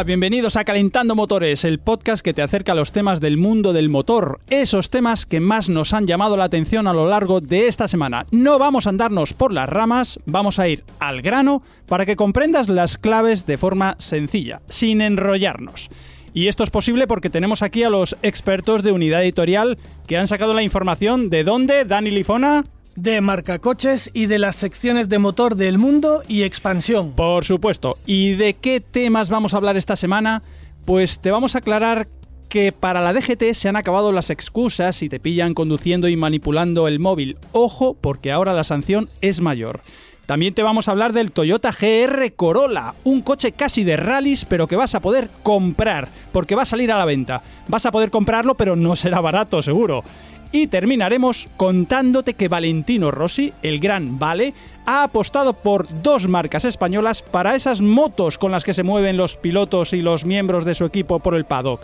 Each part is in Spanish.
Bienvenidos a Calentando Motores, el podcast que te acerca a los temas del mundo del motor, esos temas que más nos han llamado la atención a lo largo de esta semana. No vamos a andarnos por las ramas, vamos a ir al grano para que comprendas las claves de forma sencilla, sin enrollarnos. Y esto es posible porque tenemos aquí a los expertos de unidad editorial que han sacado la información de dónde, Dani Lifona. De marcacoches y de las secciones de motor del mundo y expansión. Por supuesto. ¿Y de qué temas vamos a hablar esta semana? Pues te vamos a aclarar que para la DGT se han acabado las excusas si te pillan conduciendo y manipulando el móvil. Ojo, porque ahora la sanción es mayor. También te vamos a hablar del Toyota GR Corolla, un coche casi de rallies, pero que vas a poder comprar, porque va a salir a la venta. Vas a poder comprarlo, pero no será barato, seguro. Y terminaremos contándote que Valentino Rossi, el gran Vale, ha apostado por dos marcas españolas para esas motos con las que se mueven los pilotos y los miembros de su equipo por el paddock.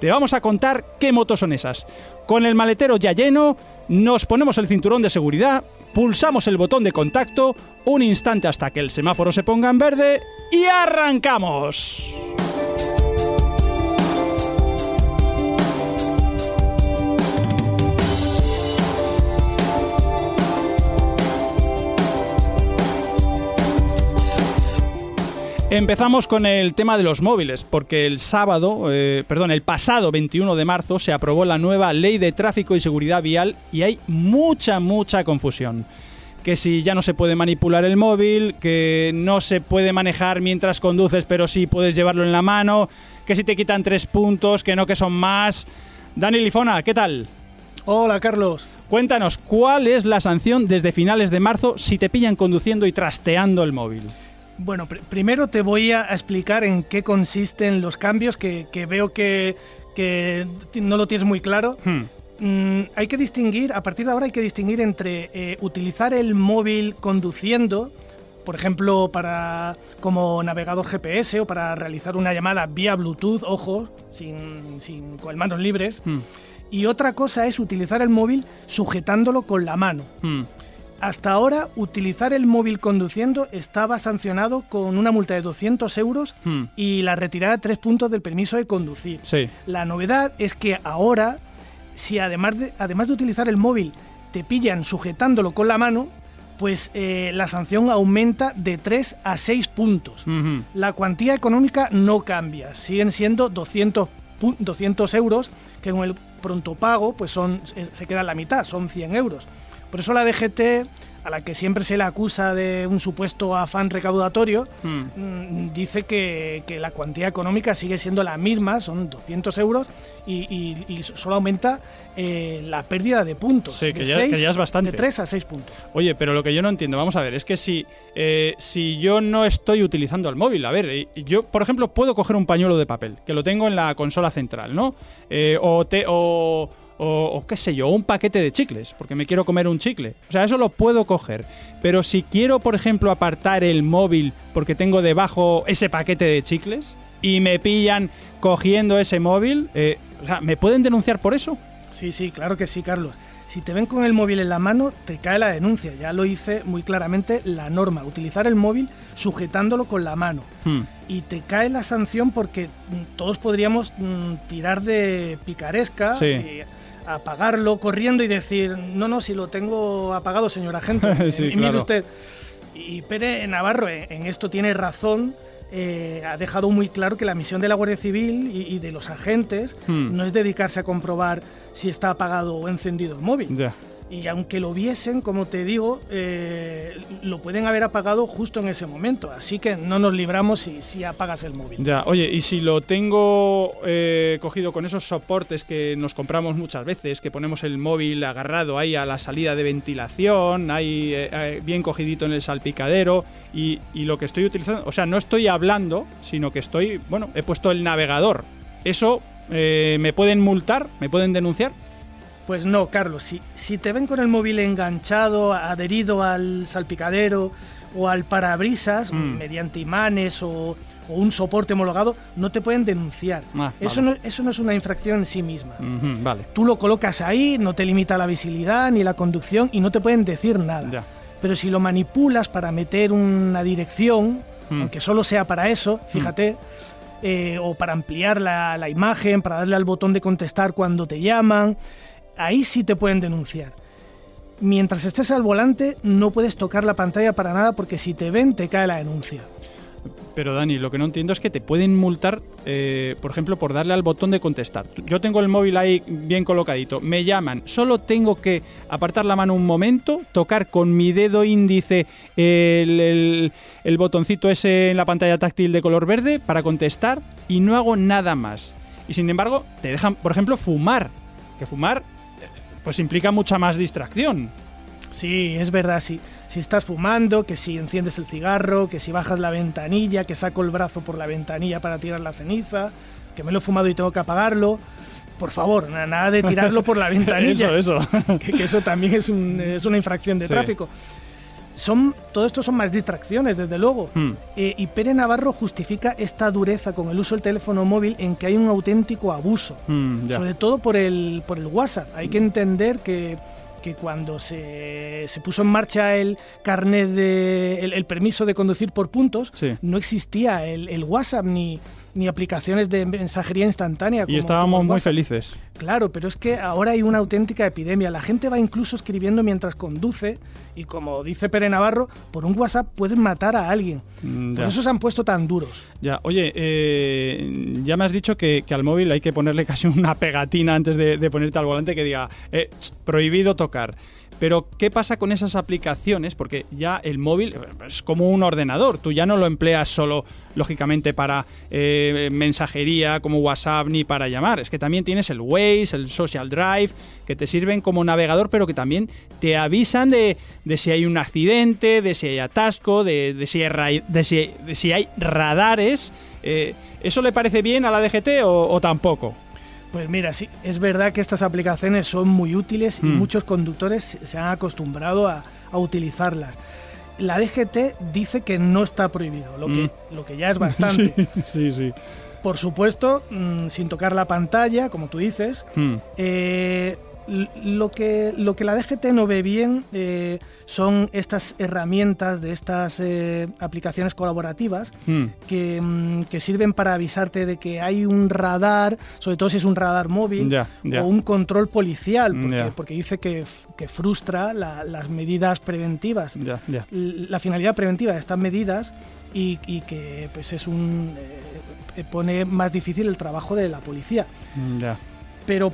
Te vamos a contar qué motos son esas. Con el maletero ya lleno, nos ponemos el cinturón de seguridad, pulsamos el botón de contacto, un instante hasta que el semáforo se ponga en verde y arrancamos. Empezamos con el tema de los móviles, porque el sábado, eh, perdón, el pasado 21 de marzo se aprobó la nueva Ley de Tráfico y Seguridad Vial y hay mucha, mucha confusión. Que si ya no se puede manipular el móvil, que no se puede manejar mientras conduces, pero sí puedes llevarlo en la mano, que si te quitan tres puntos, que no que son más. Dani Lifona, ¿qué tal? Hola Carlos. Cuéntanos, ¿cuál es la sanción desde finales de marzo si te pillan conduciendo y trasteando el móvil? Bueno, pr- primero te voy a explicar en qué consisten los cambios que, que veo que, no lo tienes muy claro. Hmm. Mm, hay que distinguir, a partir de ahora hay que distinguir entre eh, utilizar el móvil conduciendo, por ejemplo, para como navegador GPS o para realizar una llamada vía Bluetooth, ojo, sin, sin con manos libres. Hmm. Y otra cosa es utilizar el móvil sujetándolo con la mano. Hmm. Hasta ahora, utilizar el móvil conduciendo estaba sancionado con una multa de 200 euros Hmm. y la retirada de tres puntos del permiso de conducir. Sí. La novedad es que ahora, si además de, además de utilizar el móvil te pillan sujetándolo con la mano, pues eh, la sanción aumenta de 3 a 6 puntos. La cuantía económica no cambia, siguen siendo 200, pu- 200 euros, que con el pronto pago pues son, se queda la mitad, son 100 euros. Por eso la DGT, a la que siempre se le acusa de un supuesto afán recaudatorio, Hmm. mm, dice que, que la cuantía económica sigue siendo la misma, son 200 euros, y, y- y solo aumenta eh, la pérdida de puntos. Sí, que de ya- que seis- ya es bastante. De 3 a 6 puntos. Oye, pero lo que yo no entiendo, vamos a ver, es que si, eh, si yo no estoy utilizando el móvil, a ver, eh, yo, por ejemplo, puedo coger un pañuelo de papel, que lo tengo en la consola central, ¿no? Eh, o, te, o, o, o qué sé yo, un paquete de chicles, porque me quiero comer un chicle. O sea, eso lo puedo coger. Pero si quiero, por ejemplo, apartar el móvil porque tengo debajo ese paquete de chicles y me pillan cogiendo ese móvil, eh, ¿me pueden denunciar por eso? Sí, sí, claro que sí, Carlos. Si te ven con el móvil en la mano, te cae la denuncia. Ya lo hice muy claramente la norma. Utilizar el móvil sujetándolo con la mano. Hmm. Y te cae la sanción porque todos podríamos mm, tirar de picaresca Sí. y apagarlo corriendo y decir, no, no, si lo tengo apagado, señor agente. Sí, y mire claro. usted. Y Pere Navarro eh, en esto tiene razón. eh, ha dejado muy claro que la misión de la Guardia Civil y, y de los agentes Hmm. no es dedicarse a comprobar si está apagado o encendido el móvil. Y aunque lo viesen, como te digo, eh, lo pueden haber apagado justo en ese momento. Así que no nos libramos si, si apagas el móvil. Ya, oye, y si lo tengo eh, cogido con esos soportes que nos compramos muchas veces, que ponemos el móvil agarrado ahí a la salida de ventilación, ahí eh, bien cogidito en el salpicadero, y, lo que estoy utilizando, o sea, no estoy hablando, sino que estoy, bueno, he puesto el navegador. ¿Eso me pueden multar? ¿Me pueden denunciar? Pues no, Carlos, si, si te ven con el móvil enganchado, adherido al salpicadero o al parabrisas, Mm. mediante imanes o, o un soporte homologado, no te pueden denunciar. Ah, eso, vale. no, eso no es una infracción en sí misma. Vale. Tú lo colocas ahí, no te limita la visibilidad ni la conducción y no te pueden decir nada. Ya. Pero si lo manipulas para meter una dirección, Mm. aunque solo sea para eso, fíjate, eh, o para ampliar la, la imagen, para darle al botón de contestar cuando te llaman, ahí sí te pueden denunciar. Mientras estés al volante, no puedes tocar la pantalla para nada porque si te ven, te cae la denuncia. Pero Dani, lo que no entiendo es que te pueden multar, eh, por ejemplo, por darle al botón de contestar. Yo tengo el móvil ahí bien colocadito, me llaman, solo tengo que apartar la mano un momento, tocar con mi dedo índice el, el- botoncito ese en la pantalla táctil de color verde para contestar y no hago nada más. Y sin embargo, te dejan, por ejemplo, fumar. Que fumar, pues implica mucha más distracción. Sí, es verdad, sí. Si estás fumando, que si enciendes el cigarro, que si bajas la ventanilla, que saco el brazo por la ventanilla para tirar la ceniza, que me lo he fumado y tengo que apagarlo. Por favor, na- nada de tirarlo por la ventanilla. eso, eso. que, que eso también es, un- es una infracción de Sí. tráfico. Son, todo esto son más distracciones, desde luego. Hmm. Eh, y Pere Navarro justifica esta dureza con el uso del teléfono móvil en que hay un auténtico abuso. Mm, ya. Sobre todo por el, por el WhatsApp. Hay que entender que, que cuando se, se puso en marcha el carnet de. el, el permiso de conducir por puntos, Sí. no existía el, el WhatsApp ni, ni aplicaciones de mensajería instantánea. Y estábamos como muy felices. Claro, pero es que ahora hay una auténtica epidemia. La gente va incluso escribiendo mientras conduce y como dice Pere Navarro, por un WhatsApp pueden matar a alguien. Mm, Por ya. eso se han puesto tan duros. Ya, oye, eh, ya me has dicho que, que al móvil hay que ponerle casi una pegatina antes de, de ponerte al volante que diga eh, "Ch, prohibido tocar. Pero, ¿qué pasa con esas aplicaciones? Porque ya el móvil eh, es como un ordenador. Tú ya no lo empleas solo, lógicamente, para eh, mensajería como WhatsApp ni para llamar. Es que también tienes el Waze, el Social Drive, que te sirven como navegador, pero que también te avisan de, si hay un accidente, de si hay atasco, de, de si, hay de, si, hay radares. Eh, ¿Eso le parece bien a la DGT o tampoco? Pues mira, sí, es verdad que estas aplicaciones son muy útiles y Mm. muchos conductores se han acostumbrado a, a utilizarlas. La DGT dice que no está prohibido, lo, que, lo que ya es bastante. sí, sí. Por supuesto, mm, sin tocar la pantalla, como tú dices. Eh, lo, que, lo que la DGT no ve bien eh, son estas herramientas de estas eh, aplicaciones colaborativas Hmm. que, mm, que sirven para avisarte de que hay un radar, sobre todo si es un radar móvil, o un control policial, porque, Ya. porque dice que, que frustra la- las medidas preventivas, la finalidad preventiva de estas medidas y, y que pues es un eh, pone más difícil el trabajo de la policía. Ya. Pero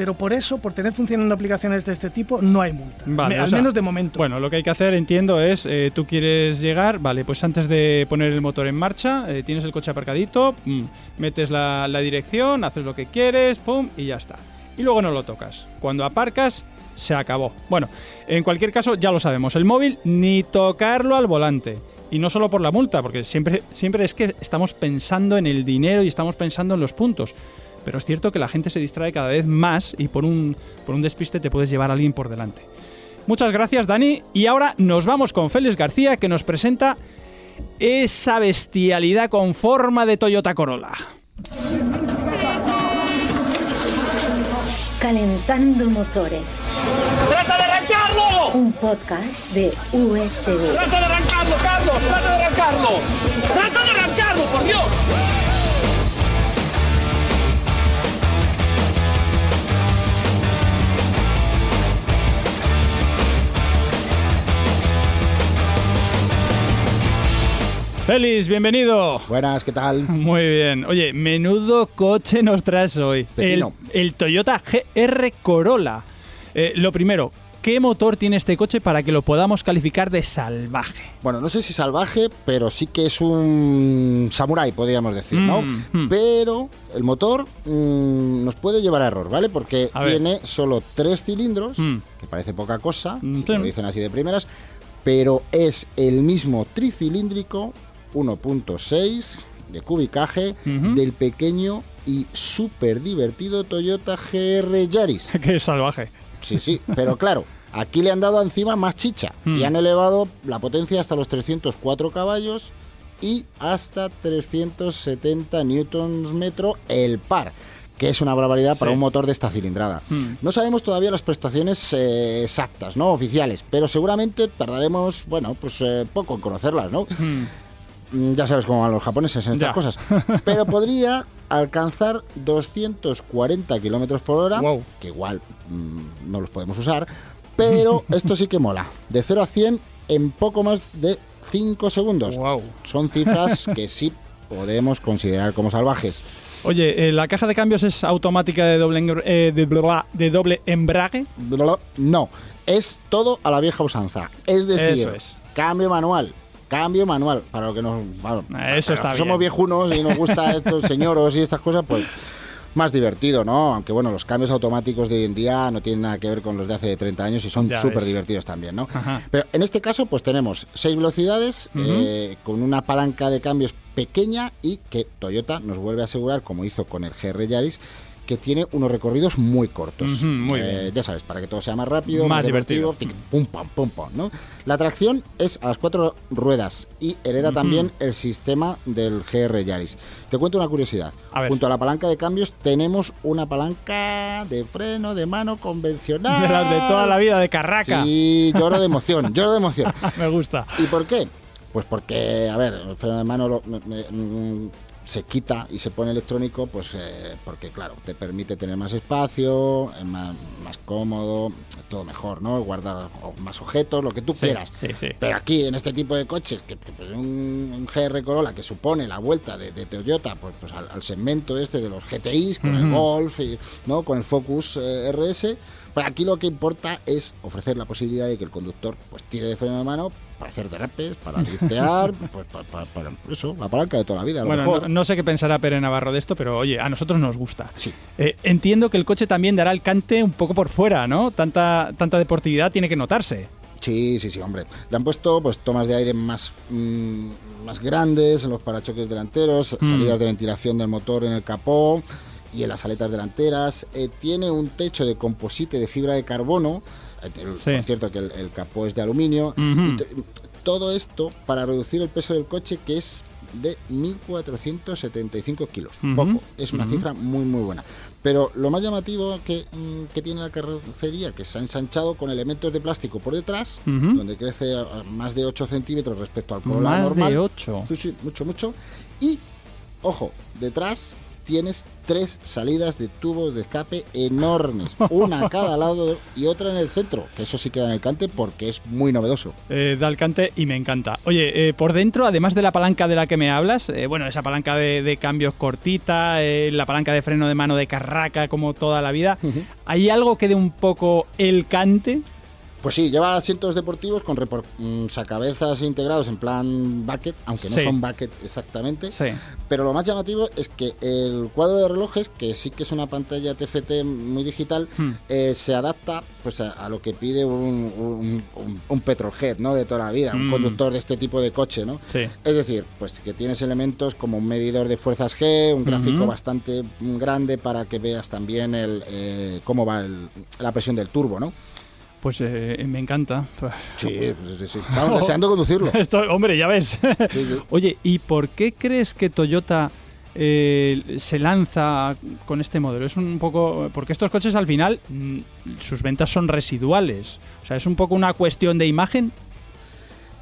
pero por eso, por tener funcionando aplicaciones de este tipo, no hay multa. Vale, Me- al sea, menos de momento. Bueno, lo que hay que hacer, entiendo, es eh, tú quieres llegar, vale, pues antes de poner el motor en marcha, eh, tienes el coche aparcadito, mm, metes la, la dirección, haces lo que quieres, pum, y ya está. Y luego no lo tocas. Cuando aparcas, se acabó. Bueno, en cualquier caso, ya lo sabemos, el móvil ni tocarlo al volante. Y no solo por la multa, porque siempre, siempre es que estamos pensando en el dinero y estamos pensando en los puntos. Pero es cierto que la gente se distrae cada vez más y por un, por un despiste te puedes llevar a alguien por delante. Muchas gracias, Dani. Y ahora nos vamos con Félix García, que nos presenta esa bestialidad con forma de Toyota Corolla. Calentando motores. ¡Trata de arrancarlo! Un podcast de USV. ¡Trata de arrancarlo, Carlos! ¡Trata de arrancarlo! ¡Trata de arrancarlo, por Dios! Félix, bienvenido. Buenas, ¿qué tal? Muy bien. Oye, menudo coche nos traes hoy. El, Toyota GR Corolla. Eh, lo primero, ¿qué motor tiene este coche para que lo podamos calificar de salvaje? Bueno, no sé si salvaje, pero sí que es un samurái, podríamos decir, ¿no? Mm, mm. Pero el motor mm, nos puede llevar a error, ¿vale? Porque A ver. tiene solo tres cilindros, Mm. que parece poca cosa, si te lo dicen así de primeras, pero es el mismo tricilíndrico 1.6 de cubicaje del pequeño y súper divertido Toyota GR Yaris. Qué salvaje. Sí, sí, pero claro, aquí le han dado encima más chicha y Hmm. han elevado la potencia hasta los 304 caballos y hasta 370 newtons metro el par, que es una barbaridad para Sí. un motor de esta cilindrada. Hmm. No sabemos todavía las prestaciones eh, exactas, ¿no? Oficiales, pero seguramente tardaremos, bueno, pues eh, poco en conocerlas, ¿no? Hmm. Mm, Ya sabes cómo van los japoneses en estas Ya. cosas. Pero podría alcanzar 240 kilómetros por hora, Wow. que igual mm, no los podemos usar. Pero esto sí que mola. De 0 a 100 en poco más de 5 segundos. Wow. Son cifras que sí podemos considerar como salvajes. Oye, eh, ¿la caja de cambios es automática de doble, eh, de, bla- de doble embrague? No, es todo a la vieja usanza. Es decir, es. cambio manual. Cambio manual, para lo que nos. bueno, Eso está bien. Somos viejunos y nos gusta estos señoros y estas cosas, pues más divertido, ¿no? Aunque bueno, los cambios automáticos de hoy en día no tienen nada que ver con los de hace 30 años y son súper divertidos también, ¿no? Ajá. Pero en este caso, pues tenemos seis velocidades eh, con una palanca de cambios pequeña y que Toyota nos vuelve a asegurar, como hizo con el GR Yaris, que tiene unos recorridos muy cortos. Muy Eh, bien. Ya sabes, para que todo sea más rápido, Más más, divertido. divertido, tic, pum, pam, pum, pam, ¿no? La tracción es a las cuatro ruedas y hereda también el sistema del GR Yaris. Te cuento una curiosidad. A ver. Junto a la palanca de cambios tenemos una palanca de freno de mano convencional. De las de toda la vida, de carraca. Sí, lloro de emoción, lloro de emoción. Me gusta. ¿Y por qué? Pues porque, a ver, el freno de mano lo- me- me- mm, se quita y se pone electrónico, pues eh, porque, claro, te permite tener más espacio, es más, más cómodo, todo mejor, ¿no? Guardar más objetos, lo que tú Sí, quieras. sí, sí. Pero aquí, en este tipo de coches, que, que, pues, un, un GR Corolla que supone la vuelta de, de Toyota pues, pues, al, al segmento este de los GTIs, con el. Golf, y, ¿no? con el Focus eh, RS, pues aquí lo que importa es ofrecer la posibilidad de que el conductor pues tire de freno de mano para hacer derrapes, para driftear, pues, para, para- para eso, la palanca de toda la vida, a lo Bueno, mejor. no, no sé qué pensará Pere Navarro de esto, pero oye, a nosotros nos gusta. Sí. Eh, entiendo que el coche también dará el cante un poco por fuera, ¿no? Tanta, tanta deportividad tiene que notarse. Sí, sí, sí, hombre. Le han puesto pues tomas de aire más, mm, más grandes en los parachoques delanteros, Mm. salidas de ventilación del motor en el capó y en las aletas delanteras. Eh, tiene un techo de composite de fibra de carbono. El- Sí. Por cierto, que el, el capó es de aluminio. Y todo esto para reducir el peso del coche, que es de 1.475 kilos. Ujú. Poco. Es una cifra muy, muy buena. Pero lo más llamativo que, mm, que tiene la carrocería, que se ha ensanchado con elementos de plástico por detrás, donde crece a más de 8 centímetros respecto al Corolla Más normal. de 8. Sí, sí, mucho, mucho. Y, ojo, detrás tienes tres salidas de tubos de escape enormes, una a cada lado y otra en el centro, que eso sí queda en el cante porque es muy novedoso. Eh, da el cante y me encanta. Oye, eh, por dentro, además de la palanca de la que me hablas, eh, bueno, esa palanca de, de cambios cortita, eh, la palanca de freno de mano de carraca como toda la vida, ¿hay algo que dé un poco el cante? Pues sí, lleva asientos deportivos con mm, sacabezas integrados en plan bucket, aunque no Sí. son bucket exactamente. Sí. Pero lo más llamativo es que el cuadro de relojes, que sí que es una pantalla TFT muy digital, Hmm. eh, se adapta pues a, a lo que pide un, un, un- un petrolhead, ¿no? De toda la vida, un Mm. conductor de este tipo de coche, ¿no? Sí. Es decir, pues que tienes elementos como un medidor de fuerzas G, un gráfico Ujú. bastante grande para que veas también el, eh, cómo va el- la presión del turbo, ¿no? Pues eh, me encanta. Sí, pues, sí, sí. Vamos deseando conducirlo. Esto, hombre, ya ves. Sí, sí. Oye, ¿y por qué crees que Toyota eh, se lanza con este modelo? Es un poco. Porque estos coches al final, mm, sus ventas son residuales. O sea, es un poco una cuestión de imagen.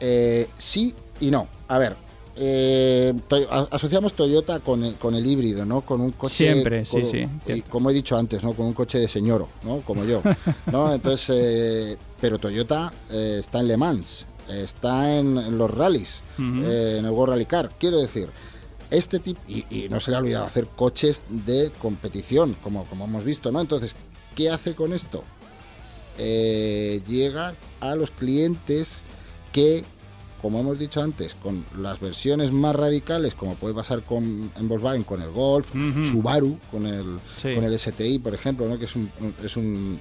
Eh, sí y no. A ver, eh, asociamos Toyota con el, con el híbrido, ¿no? Con un coche... Siempre, sí, con- sí, y como he dicho antes, ¿no? Con un coche de señoro, ¿no? Como yo, ¿no? Entonces, eh, pero Toyota eh, está en Le Mans, está en, en los rallies, en el World Rally Car. Quiero decir, este tipo... Y, y no se le ha olvidado hacer coches de competición, como, como hemos visto, ¿no? Entonces, ¿qué hace con esto? eh, llega a los clientes que, como hemos dicho antes, con las versiones más radicales, como puede pasar con, en Volkswagen con el Golf. Subaru con el, Sí. con el STI, por ejemplo, ¿no? que es, un, es un,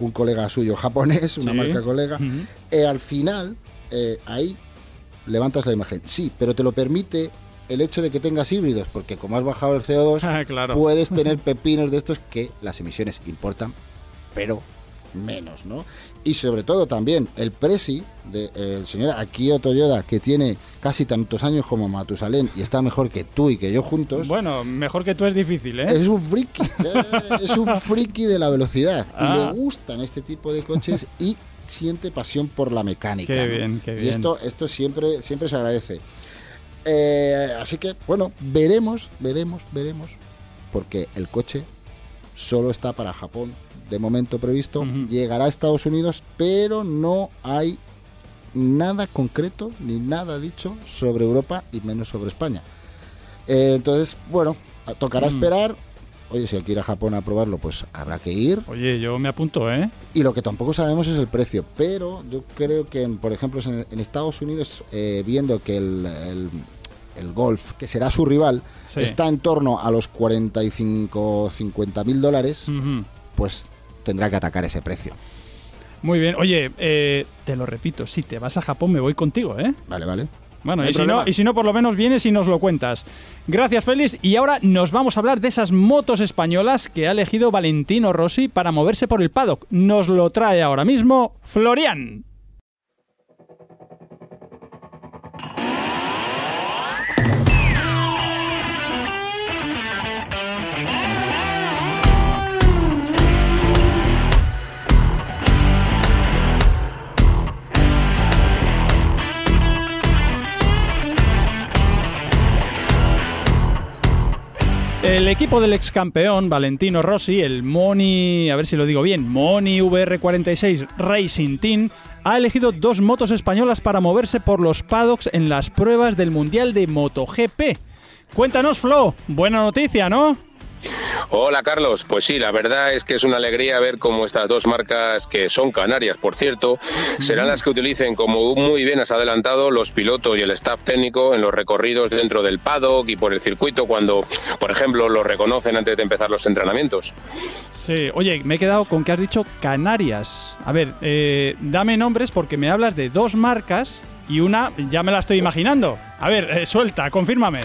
un colega suyo japonés, una Sí. marca colega, eh, al final eh, ahí levantas la imagen. Sí, pero te lo permite el hecho de que tengas híbridos, porque como has bajado el CO2, Ah, claro. puedes tener pepinos de estos que las emisiones importan, pero menos, ¿no? Y sobre todo también el Presi del señor Akio Toyoda, que tiene casi tantos años como Matusalén y está mejor que tú y que yo juntos. Bueno, mejor que tú es difícil, ¿eh? Es un friki, eh, es un friki de la velocidad y Ah. le gustan este tipo de coches y siente pasión por la mecánica. Qué ¿no? bien, qué Y bien. esto, esto siempre, siempre se agradece. Eh, así que, bueno, veremos, veremos, veremos, porque el coche solo está para Japón de momento previsto, llegará a Estados Unidos, pero no hay nada concreto ni nada dicho sobre Europa y menos sobre España. Eh, entonces, bueno, tocará esperar. Oye, si hay que ir a Japón a probarlo, pues habrá que ir. Oye, yo me apunto, ¿eh? Y lo que tampoco sabemos es el precio, pero yo creo que, en- por ejemplo, en, en Estados Unidos, eh, viendo que el, el- el Golf, que será su rival, Sí. está en torno a los 45, 50 mil dólares, pues tendrá que atacar ese precio. Muy bien. Oye, eh, te lo repito, si te vas a Japón me voy contigo, ¿eh? Vale, vale. Bueno, No y si, no, y si no, por lo menos vienes y nos lo cuentas. Gracias, Félix. Y ahora nos vamos a hablar de esas motos españolas que ha elegido Valentino Rossi para moverse por el paddock. Nos lo trae ahora mismo Florian. Equipo del ex campeón Valentino Rossi, el Moni, a ver si lo digo bien, Moni VR46 Racing Team, ha elegido dos motos españolas para moverse por los paddocks en las pruebas del Mundial de MotoGP. Cuéntanos, Flo, buena noticia, ¿no? Hola Carlos, pues sí, la verdad es que es una alegría ver cómo estas dos marcas, que son canarias por cierto, serán las que utilicen, como muy bien has adelantado, los pilotos y el staff técnico en los recorridos dentro del paddock y por el circuito cuando, por ejemplo, los reconocen antes de empezar los entrenamientos. Sí, oye, me he quedado con que has dicho Canarias. A ver, eh, dame nombres porque me hablas de dos marcas y una ya me la estoy imaginando. A ver, eh, suelta, confírmame.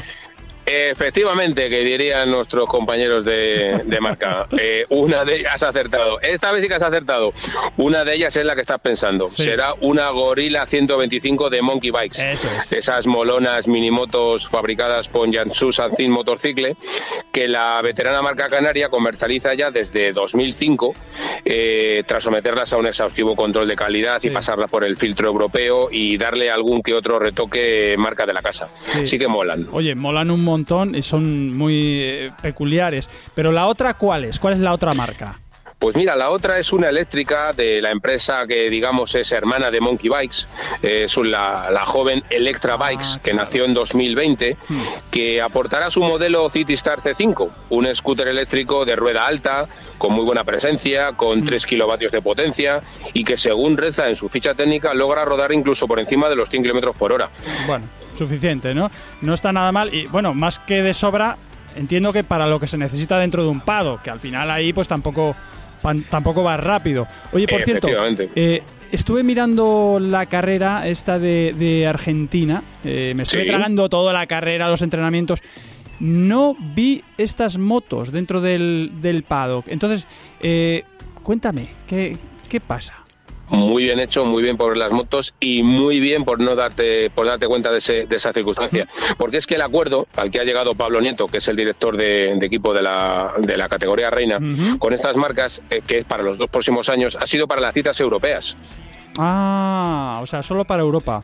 Efectivamente, que dirían nuestros compañeros de, de marca. Eh, una de ellas has acertado. Esta vez sí que has acertado. Una de ellas es la que estás pensando. Sí. Será una Gorilla 125 de Monkey Bikes. Eso es. Esas molonas minimotos fabricadas por Jansu Sancin Motorcycle, que la veterana marca canaria comercializa ya desde 2005, eh, tras someterlas a un exhaustivo control de calidad Sí. y pasarlas por el filtro europeo y darle algún que otro retoque marca de la casa. Sí. Sí que molan. Oye, molan un montón y son muy eh, peculiares. Pero la otra, ¿cuál es? ¿Cuál es la otra marca? Pues mira, la otra es una eléctrica de la empresa que digamos es hermana de Monkey Bikes, es la, la joven Electra Bikes Ah, que claro. nació en 2020, Hmm. que aportará su modelo City Star C5, un scooter eléctrico de rueda alta, con muy buena presencia, con Hmm. 3 kilovatios de potencia y que según reza en su ficha técnica logra rodar incluso por encima de los 100 kilómetros por hora. Bueno, suficiente, ¿no? No está nada mal y, bueno, más que de sobra, entiendo que para lo que se necesita dentro de un pado, que al final ahí pues tampoco, pan- tampoco va rápido. Oye, por cierto, eh, estuve mirando la carrera esta de, de Argentina, eh, me estuve Sí. tragando toda la carrera, los entrenamientos. No vi estas motos dentro del, del paddock. Entonces, eh, cuéntame, ¿qué, ¿qué pasa? Muy bien hecho, muy bien por las motos y muy bien por no darte por darte cuenta de, ese- de esa circunstancia. Porque es que el acuerdo al que ha llegado Pablo Nieto, que es el director de, de equipo de la, de la categoría reina, con estas marcas, eh, que es para los dos próximos años, ha sido para las citas europeas. Ah, o sea, solo para Europa.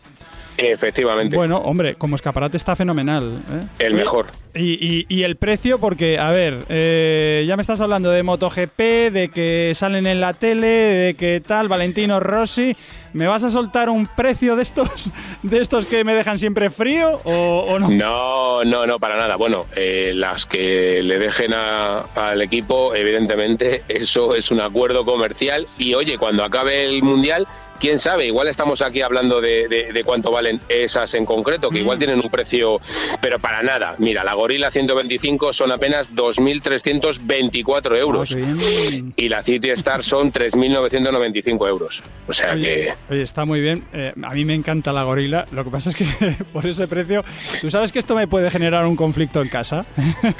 Efectivamente. Bueno, hombre, como escaparate está fenomenal. ¿eh? el mejor. Y, y- y el precio, porque, a ver, eh, ya me estás hablando de MotoGP, de que salen en la tele, de que tal, Valentino Rossi. ¿Me vas a soltar un precio de estos, de estos que me dejan siempre frío o, o no? No, no, no, para nada. Bueno, eh, las que le dejen a- al equipo, evidentemente, eso es un acuerdo comercial. Y oye, cuando acabe el mundial, quién sabe, igual estamos aquí hablando de, de- de cuánto valen esas en concreto, que igual tienen un precio, pero para nada. Mira, la Gorilla 125 son apenas 2.324 euros. Bien. Y la City Star son 3.995 euros. O sea que... Oye, está muy bien. Eh, a mí me encanta la gorila. Lo que pasa es que por ese precio, tú sabes que esto me puede generar un conflicto en casa.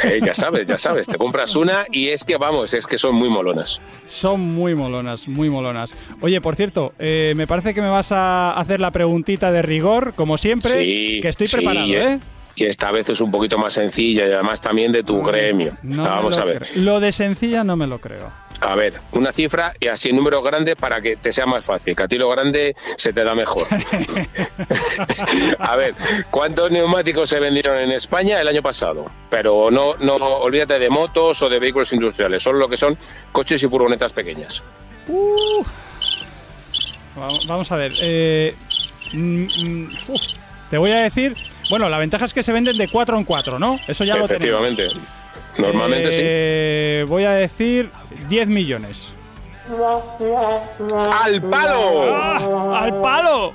Eh, ya sabes, ya sabes. Te compras una y es que, vamos, es que son muy molonas. Son muy molonas, muy molonas. Oye, por cierto, eh, me parece que me vas a hacer la preguntita de rigor, como siempre, Sí, que estoy sí, preparado, ¿eh? Y esta vez es un poquito más sencilla y además también de tu gremio. No me Vamos a ver. Lo de sencilla no me lo creo. A ver, una cifra y así números grandes para que te sea más fácil, que a ti lo grande se te da mejor. a ver, ¿cuántos neumáticos se vendieron en España el año pasado? Pero no, no olvídate de motos o de vehículos industriales, solo lo que son coches y furgonetas pequeñas. Vamos, vamos a ver. eh, mm, mm, uf, te voy a decir. Bueno, la ventaja es que se venden de 4 en 4, ¿no? Eso ya lo tenemos. Efectivamente. Normalmente Eh, Voy a decir 10 millones. sí. ¡Al palo! ¡Ah! ¡Al palo!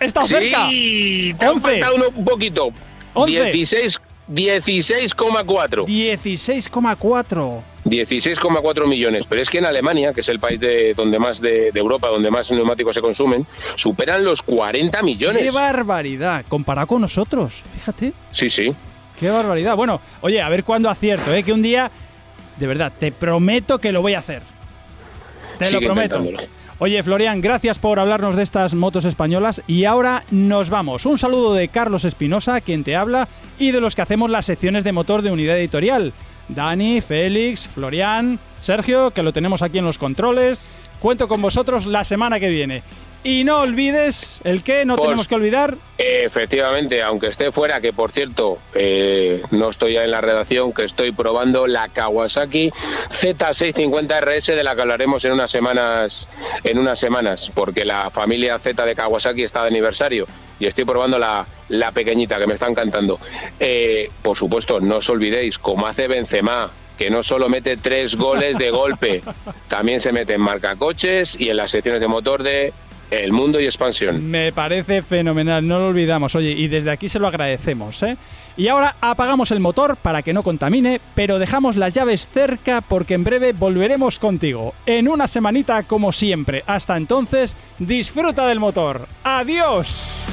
¡He estado cerca! Sí, te han 11. faltado uno- un poquito. 11. 16 16,4. 16,4. 16,4 millones. Pero es que en Alemania, que es el país de donde más de, de Europa, donde más neumáticos se consumen, superan los 40 millones. ¡Qué barbaridad! Comparado con nosotros, fíjate. Sí, sí. ¡Qué barbaridad! Bueno, oye, a ver cuándo acierto, ¿eh? Que un día, de verdad, te prometo que lo voy a hacer. Te lo prometo. Oye, Florian, gracias por hablarnos de estas motos españolas y ahora nos vamos. Un saludo de Carlos Espinosa, quien te habla, y de los que hacemos las secciones de motor de unidad editorial. Dani, Félix, Florian, Sergio, que lo tenemos aquí en los controles. Cuento con vosotros la semana que viene. Y no olvides, ¿el qué? No Pues- tenemos que olvidar. Efectivamente, aunque esté fuera, que por cierto, eh, no estoy ya en la redacción, que estoy probando la Kawasaki Z650RS, de la que hablaremos en unas semanas, en unas semanas, porque la familia Z de Kawasaki está de aniversario y estoy probando la, la pequeñita que me está encantando. Eh, por supuesto, no os olvidéis, como hace Benzema, que no solo mete tres goles de golpe, también se mete en marcacoches y en las secciones de motor de El Mundo y Expansión. Me parece fenomenal, no lo olvidamos. Oye, y desde aquí se lo agradecemos, ¿eh? Y ahora apagamos el motor para que no contamine, pero dejamos las llaves cerca porque en breve volveremos contigo. En una semanita como siempre. Hasta entonces, disfruta del motor. ¡Adiós!